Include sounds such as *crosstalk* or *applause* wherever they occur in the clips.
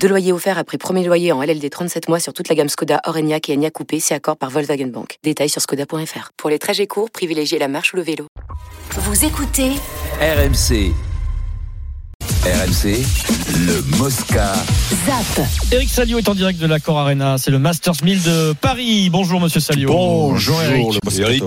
Deux loyers offerts après premier loyer en LLD 37 mois sur toute la gamme Skoda, Orenia et Enya Coupé, c'est accord par Volkswagen Bank. Détails sur skoda.fr. Pour les trajets courts, privilégiez la marche ou le vélo. Vous écoutez RMC. RMC, le Mosca. ZAP. Eric Salio est en direct de l'Accor Arena. C'est le Masters 1000 de Paris. Bonjour, monsieur Salio. Bonjour Eric. Eric.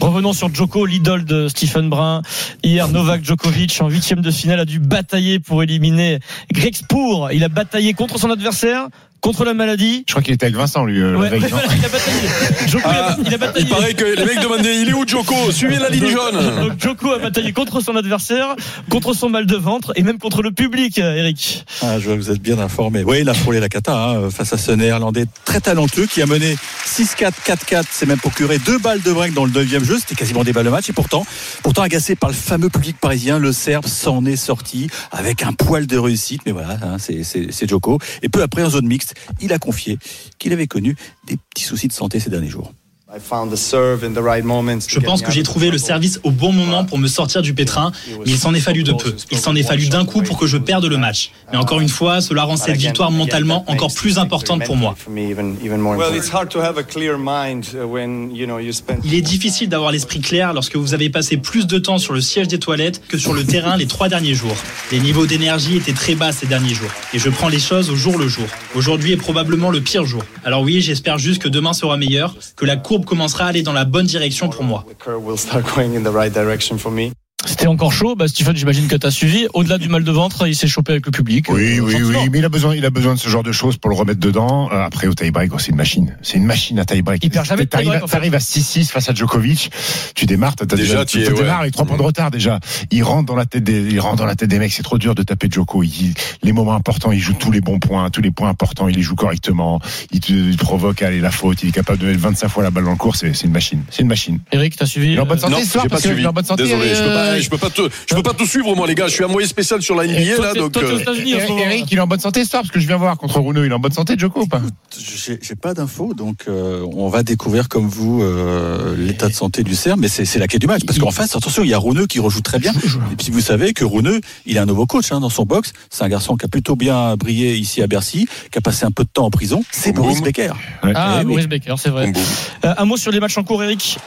Revenons sur Djoko, l'idole de Stephen Brun. Hier, Novak Djokovic, en huitième de finale, a dû batailler pour éliminer Greg Spoor. Il a bataillé contre son adversaire, contre la maladie. Je crois qu'il était avec Vincent, lui, euh, Ouais, veille, *laughs* il a bataillé. Djoko, il a- Ah, il, a, bataillé. Il paraît que les mecs demandaient il est où Joko? Suivez la ligne Donc- jaune. Donc Djoko a bataillé contre son adversaire, contre son mal de ventre et même contre le public, euh, Eric. Ah, je vois que vous êtes bien informé. Oui, il a frôlé la cata hein, face à ce néerlandais très talentueux qui a mené 6-4, 4-4. C'est même procuré deux balles de break dans le neuvième jeu. C'était quasiment des balles de match. Et pourtant, pourtant agacé par le fameux public parisien, le Serbe s'en est sorti avec un poil de réussite. Mais voilà, hein, c'est- Djoko. Et peu après, en zone mixte, il a confié qu'il avait connu des petits soucis de santé ces derniers jours. Je pense que j'ai trouvé le service au bon moment pour me sortir du pétrin, mais il s'en est fallu de peu. Il s'en est fallu d'un coup pour que je perde le match. Mais encore une fois, cela rend cette victoire mentalement encore plus importante pour moi. Il est difficile d'avoir l'esprit clair lorsque vous avez passé plus de temps sur le siège des toilettes que sur le terrain les trois derniers jours. Les niveaux d'énergie étaient très bas ces derniers jours, et je prends les choses au jour le jour. Aujourd'hui est probablement le pire jour. Alors oui, j'espère juste que demain sera meilleur, que la courbe commencera à aller dans la bonne direction pour moi. C'était encore chaud. Bah, Stephen, j'imagine que tu as suivi. Au-delà du mal de ventre, il s'est chopé avec le public. Oui, Euh, oui, oui, mais il a besoin, il a besoin de ce genre de choses pour le remettre dedans. Euh, après, au tie-break, oh, c'est une machine. C'est une machine à tie-break. Il perd jamais de T'arrives tie-break, à- en fait. T'arrives à 6-6 face à Djokovic. Tu démarres, t'as Déjà, déjà, tu es, ouais. démarres avec 3 points de retard déjà. Il rentre dans la tête des, il rentre dans la tête des mecs. C'est trop dur de taper Djoko. Il, les moments importants, il joue tous les bons points, tous les points importants, il les joue correctement. Il te il provoque, allez, la faute. Il est capable de mettre 25 fois la balle dans le cours. C'est une machine. C'est une machine. Eric, t'as suivi Il est en bonne euh, santé Non, ce soir j'ai pas parce que suivi. il est en bonne santé. Désolé, je peux pas, je peux pas te, je peux pas tout suivre moi les gars. Je suis envoyé spécial sur la NBA là, donc. euh, Eric, il est en bonne santé ce soir parce que je viens voir contre Rouneux. Il est en bonne santé, Djoko ou pas J'ai pas d'infos, donc euh, on va découvrir comme vous euh, l'état de santé du Serbe, mais c'est la clé du match. Parce qu'en face, attention, il y a Rouneux qui rejoue très bien. Et puis vous savez que Rouneux, il a un nouveau coach hein, dans son box. C'est un garçon qui a plutôt bien brillé ici à Bercy, qui a passé un peu de temps en prison. C'est Boris boum. Becker. Ah, Eh oui. Boris Becker, c'est vrai. Euh, un mot sur les matchs en cours, Eric?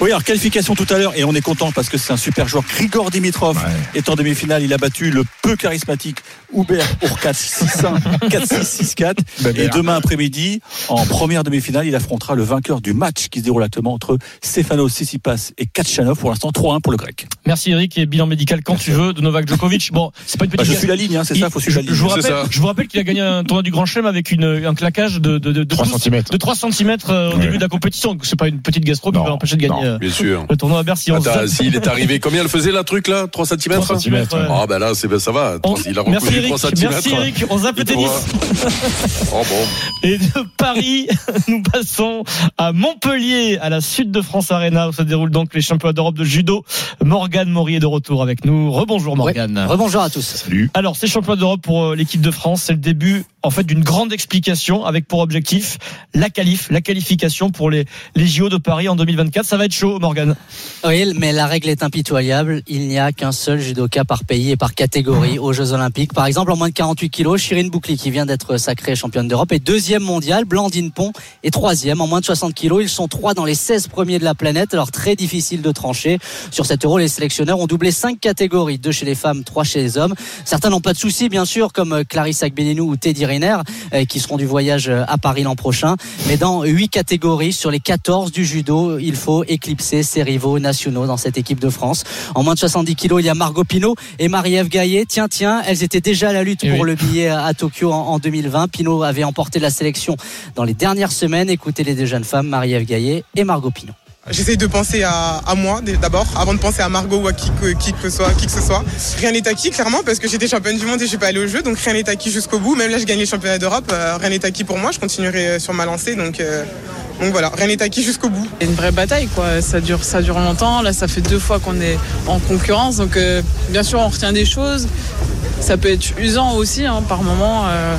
Oui, alors qualification tout à l'heure, et on est content parce que c'est un super joueur. Grigor Dimitrov Ouais. est en demi-finale. Il a battu le peu charismatique Hubert Urkacz 6-1, 4-6, 6-4. Ben, Et demain après-midi, en première demi-finale, il affrontera le vainqueur du match qui se déroule actuellement entre Stefano Tsitsipas et Kachanov. Pour l'instant, 3-1 pour le grec. Merci Eric et bilan médical quand tu veux de Novak Djokovic. Bon, c'est pas une Bah, petite je suis la ligne, hein, c'est ça, faut suivre la je, ligne. je vous rappelle, ça. je vous rappelle qu'il a gagné un tournoi du Grand Chelem avec une, un claquage de, de, de, de 3 12 cm. de 3 cm au Ouais. début de la compétition. Donc, C'est pas une petite gastro qui Non, va empêcher de gagner non. euh, Bien sûr. le tournoi à Bercy. S'il est arrivé, combien elle faisait la truc là 3 cm 3 centimètres, ouais. Ah ben là, c'est ben, ça va. On- Il a Merci recousu Eric, 3 cm. merci Eric, on zappe le tennis. Oh bon. Et de Paris, *laughs* nous passons à Montpellier, à la Sud de France Arena, où se déroulent donc les championnats d'Europe de judo. Morgane Maury est de retour avec nous. Rebonjour Morgane. Rebonjour à tous. Salut. Alors, ces championnats d'Europe pour euh, l'équipe de France, c'est le début en fait d'une grande explication avec pour objectif la qualif, la qualification pour les, les JO de Paris en 2024. Ça va être chaud, Morgane. Oui, mais la règle est impitoyable. Il n'y a qu'un seul judoka par pays et par catégorie aux Jeux Olympiques. Par exemple, en moins de 48 kilos, Shirin Boukli, qui vient d'être sacrée championne d'Europe, est deuxième mondiale. Blandine Pont est troisième. En moins de 60 kilos, ils sont trois dans les 16 premiers de la planète. Alors, très difficile de trancher. Sur cet euro, les sélectionneurs ont doublé cinq catégories. Deux chez les femmes, trois chez les hommes. Certains n'ont pas de soucis, bien sûr, comme euh, Clarisse Agbenenou ou Teddy Riner, euh, qui seront du voyage euh, à Paris l'an prochain. Mais dans huit catégories sur les 14 du judo, il faut éclipser ses rivaux nationaux dans cette équipe de France. En moins de 70 kilos, il y a Margot Pinot et Marie-Ève Gaillet. Tiens, tiens, elles étaient déjà à la lutte Eh pour oui. le billet à Tokyo en, en 2020. Pinot avait emporté la sélection dans les dernières semaines. Écoutez les deux jeunes femmes, Marie-Ève Gaillet et Margot Pinot. J'essaye de penser à, à moi d'abord, avant de penser à Margot ou à qui que, qui que ce soit, qui que ce soit. Rien n'est acquis, clairement, parce que j'étais championne du monde et je suis pas allée au jeu, donc rien n'est acquis jusqu'au bout. Même là, je gagne les championnats d'Europe, euh, rien n'est acquis pour moi. Je continuerai euh, sur ma lancée, donc, euh, Donc voilà, rien n'est acquis jusqu'au bout. C'est une vraie bataille, quoi. Ça dure, ça dure longtemps. Là, ça fait deux fois qu'on est en concurrence. Donc, euh, bien sûr, on retient des choses. Ça peut être usant aussi, hein, par moment, euh,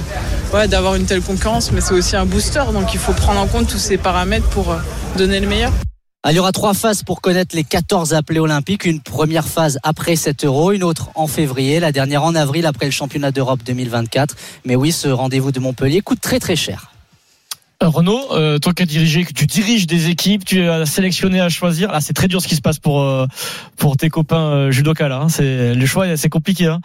ouais, d'avoir une telle concurrence. Mais c'est aussi un booster. Donc, il faut prendre en compte tous ces paramètres pour euh, donner le meilleur. Ah, il y aura trois phases pour connaître les 14 appelés olympiques. Une première phase après 7 euros, une autre en février, la dernière en avril après le championnat d'Europe 2024. Mais oui, ce rendez-vous de Montpellier coûte très très cher. Renaud, euh, toi qui as dirigé, que tu diriges des équipes, tu as sélectionné à choisir. Là, c'est très dur ce qui se passe pour euh, pour tes copains euh, là. hein. C'est le choix, c'est compliqué. Hein.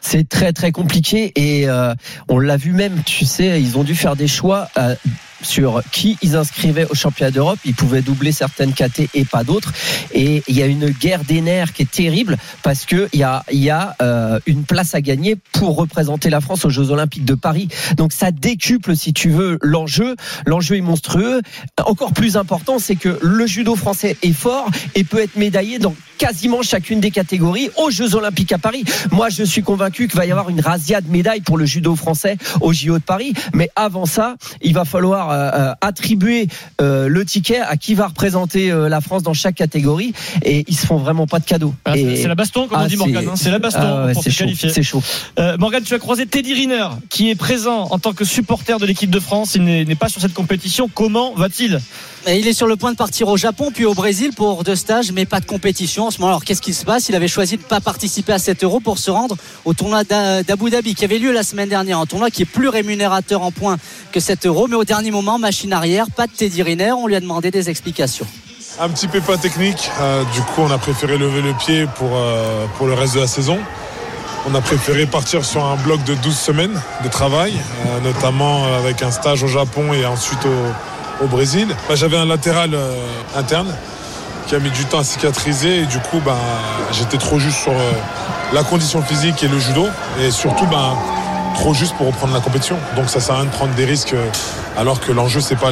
C'est très très compliqué et euh, on l'a vu même, tu sais, ils ont dû faire des choix euh, sur qui ils inscrivaient au championnat d'Europe. Ils pouvaient doubler certaines KT et pas d'autres. Et il y a une guerre des nerfs qui est terrible parce que il y a, y euh, une place à gagner pour représenter la France aux Jeux Olympiques de Paris. Donc ça décuple, si tu veux, l'enjeu. L'enjeu est monstrueux. Encore plus important, c'est que le judo français est fort et peut être médaillé dans quasiment chacune des catégories aux Jeux Olympiques à Paris. Moi, je suis convaincu qu'il va y avoir une razzia de médailles pour le judo français au JO de Paris. Mais avant ça, il va falloir euh, euh, attribuer euh, le ticket à qui va représenter euh, la France dans chaque catégorie. Et ils se font vraiment pas de cadeaux. Ah, c'est- la baston, comme on Ah, dit Morgan. c'est- hein. C'est la baston Ah ouais, pour c'est se chaud, qualifier. C'est chaud. Euh, Morgan, tu as croisé Teddy Riner, qui est présent en tant que supporter de l'équipe de France. Il n'est pas sur cette compétition. Comment va-t-il? Il est sur le point de partir au Japon puis au Brésil pour deux stages, mais pas de compétition en ce moment. Alors qu'est-ce qui se passe? Il avait choisi de ne pas participer à 7 euros pour se rendre au tournoi d'A- d'Abu Dhabi qui avait lieu la semaine dernière. Un tournoi qui est plus rémunérateur en points que 7 euros, mais au dernier moment, machine arrière, pas de Teddy. On lui a demandé des explications. Un petit pépin technique. euh, du coup, on a préféré lever le pied pour, euh, pour le reste de la saison. On a préféré partir sur un bloc de 12 semaines de travail, euh, notamment avec un stage au Japon et ensuite au, au Brésil. Bah, J'avais un latéral interne qui a mis du temps à cicatriser et du coup, bah, j'étais trop juste sur la condition physique et le judo et surtout bah, trop juste pour reprendre la compétition. Donc ça sert à rien de prendre des risques euh, alors que l'enjeu c'est pas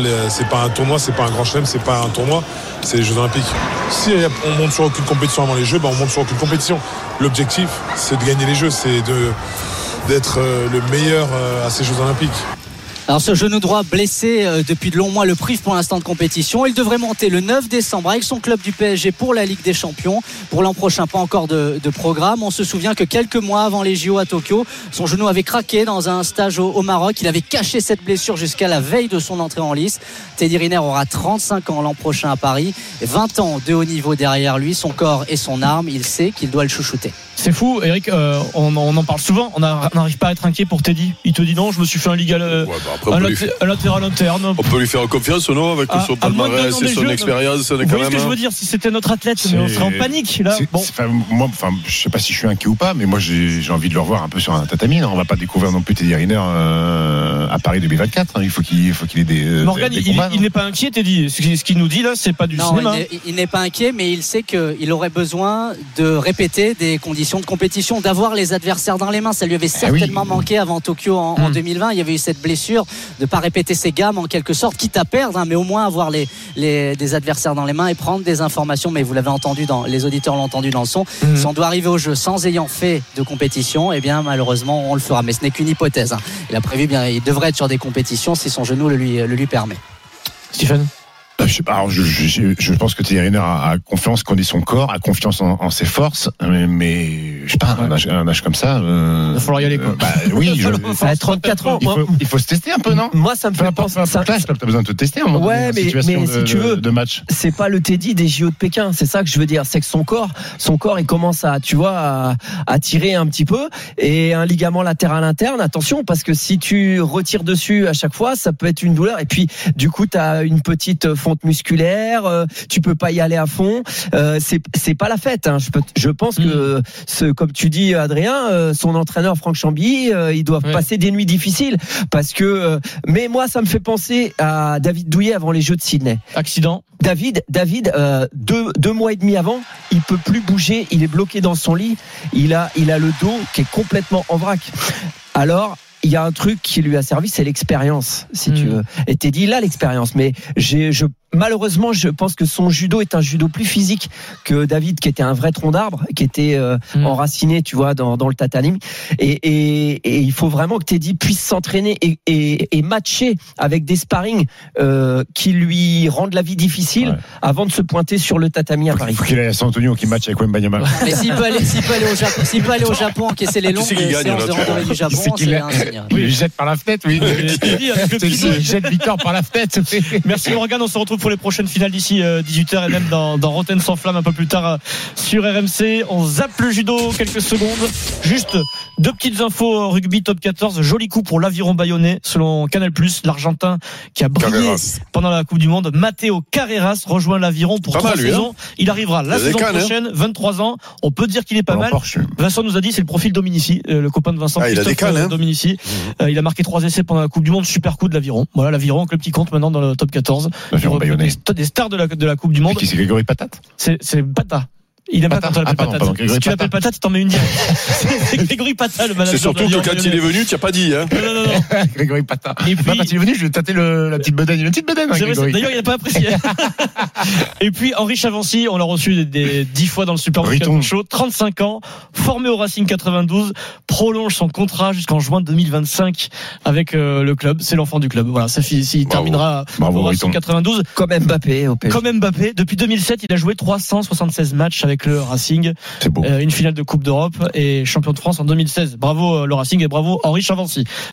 pas un tournoi, c'est pas un grand chelem, c'est pas un tournoi, c'est les Jeux Olympiques. Si on monte sur aucune compétition avant les Jeux, bah, on monte sur aucune compétition. L'objectif c'est de gagner les Jeux, c'est d'être euh, le meilleur euh, à ces Jeux Olympiques. Alors ce genou droit blessé euh, depuis de longs mois le prive pour l'instant de compétition. Il devrait monter le 9 décembre avec son club du PSG pour la Ligue des Champions. Pour l'an prochain, pas encore de, de programme. On se souvient que quelques mois avant les JO à Tokyo, son genou avait craqué dans un stage au, au Maroc. Il avait caché cette blessure jusqu'à la veille de son entrée en lice. Teddy Riner aura 35 ans l'an prochain à Paris. 20 ans de haut niveau derrière lui, son corps et son arme. Il sait qu'il doit le chouchouter. C'est fou, Eric. euh, on, on en parle souvent. On n'arrive pas à être inquiet pour Teddy. Il te dit non, je me suis fait un, légal, euh, Ouais, bah après, on un, peut lui faire- un latéral interne. On peut lui faire confiance, non, avec Ah, son palmarès et son jeux, expérience, Vous voyez ce que je hein. veux dire Si c'était notre athlète, mais on serait en panique là. Bon. moi, enfin, je sais pas si je suis inquiet ou pas, mais moi j'ai envie de le revoir un peu sur un tatami. hein. On va pas découvrir non plus Teddy Riner euh, à Paris 2024. hein. Il faut qu'il faut qu'il ait des, Morgan, des il, combats, il non n'est pas inquiet, Teddy. Ce qu'il ce qu'il nous dit là, c'est pas du Non, cinéma. il n'est- il n'est pas inquiet, mais il sait qu'il aurait besoin de répéter des conditions de compétition, d'avoir les adversaires dans les mains. Ça lui avait Ah oui. certainement manqué avant Tokyo en, en Hmm. 2020. Il y avait eu cette blessure de pas répéter ses gammes en quelque sorte, quitte à perdre, hein, mais au moins avoir les, les des adversaires dans les mains et prendre des informations. Mais vous l'avez entendu dans les auditeurs l'ont entendu dans le son. Mhm. Si on doit arriver au jeu sans ayant fait de compétition, eh bien malheureusement on le fera. Mais ce n'est qu'une hypothèse. hein. Il a prévu bien, il devrait être sur des compétitions si son genou le lui le lui permet. Stephen? Je sais pas. alors, je, je- je pense que Thierry a, a confiance, connaît son corps, a confiance en, en ses forces, mais, mais je sais pas, un, âge, un âge comme ça. euh, Il va falloir y aller, quoi. bah, oui, *laughs* je- À 34 ans, il, faut, il faut se tester un peu, non? Moi ça me fait penser. importe ça- t'as besoin de te tester à moment Ouais, en mais- situation mais de, si tu veux- de- match. c'est pas le Teddy des JO de Pékin. C'est ça que je veux dire. C'est que son corps, son corps, il commence à, tu vois, à, à tirer un petit peu. Et un ligament latéral interne, attention, parce que si tu retires dessus à chaque fois, ça peut être une douleur. Et puis, du coup, tu as une petite musculaire. euh, tu peux pas y aller à fond. Euh, c'est c'est pas la fête. hein. Je, peux, je pense que, ce, comme tu dis, Adrien, euh, son entraîneur Franck Chambilly, euh, ils doivent Ouais. passer des nuits difficiles parce que. euh, mais moi, ça me fait penser à David Douillet avant les Jeux de Sydney. Accident. David, David, euh, deux, deux mois et demi avant, il peut plus bouger, il est bloqué dans son lit, il a, il a le dos qui est complètement en vrac. Alors, il y a un truc qui lui a servi, c'est l'expérience, si tu Mm. veux. Et t'es dit là l'expérience, mais j'ai, je, malheureusement, je pense que son judo est un judo plus physique que David, qui était un vrai tronc d'arbre, qui était euh, Mm. enraciné, tu vois, dans, dans le tatami. Et, et, et il faut vraiment que Teddy puisse s'entraîner et, et, et matcher avec des sparring euh, qui lui rendent la vie difficile avant de se pointer sur le tatami à Paris. Faut qu'il aille à San Antonio qui match avec Wembanyama. Mais s'il peut aller, s'il peut aller au Japon, s'il peut aller au Japon encaisser les longues c'est qui gagne, séances de tu randonnée du Japon, c'est un signe. Il jette par la fenêtre, oui. Il jette Victor par la fenêtre. Merci Morgan, on se retrouve pour les prochaines finales d'ici 18h et même dans, dans Rotten sans flamme un peu plus tard euh, sur RMC. On zappe le judo quelques secondes. Juste deux petites infos euh, rugby top 14. Joli coup pour l'aviron bayonnais selon Canal+. L'Argentin qui a brillé Carreras. pendant la Coupe du Monde. Matteo Carreras rejoint l'aviron pour Pas trois mal, lui, saisons. Il arrivera la saison cannes, hein. prochaine, 23 ans. On peut dire qu'il est pas mal. Porsche. Vincent nous a dit c'est le profil Dominici, euh, le copain de Vincent Ah, il a des cannes, hein. Dominici. Euh, il a marqué trois essais pendant la Coupe du Monde, super coup de l'aviron. Voilà l'aviron, club qui compte maintenant dans le top 14. L'aviron Des, st- des stars de la, de la Coupe du Monde. Qui c'est Grégory Patate? C'est c'est Pata. Il aime pas Pata. quand on l'appelle Ah, Patate. pardon, si tu l'appelles Pata. Patate, il t'en met une directe. *laughs* C'est Grégory Pata, le manager. C'est surtout de que quand il est venu, tu n'as pas dit. Hein. Non, non, non, non. *laughs* Grégory Patat. Et Bah, puis- quand il est venu, je lui ai tâté le- la petite bedaine. Il a une petite bedaine, hein, C'est vrai, Grégory. D'ailleurs, il n'a pas apprécié. *laughs* Et puis, Henri Chavancy, on l'a reçu des, des 10 fois dans le Super. Show, 35 ans, formé au Racing 92, prolonge son contrat jusqu'en juin 2025 avec euh, le club. C'est l'enfant du club. Voilà, ça il Bravo. terminera Bravo, au Racing Riton. 92. Comme Mbappé au PSG. Comme Mbappé, depuis 2007, il a joué 376 matchs avec le Racing, C'est beau. euh, une finale de Coupe d'Europe et champion de France en 2016. Bravo euh, le Racing et bravo Henri Chavancy.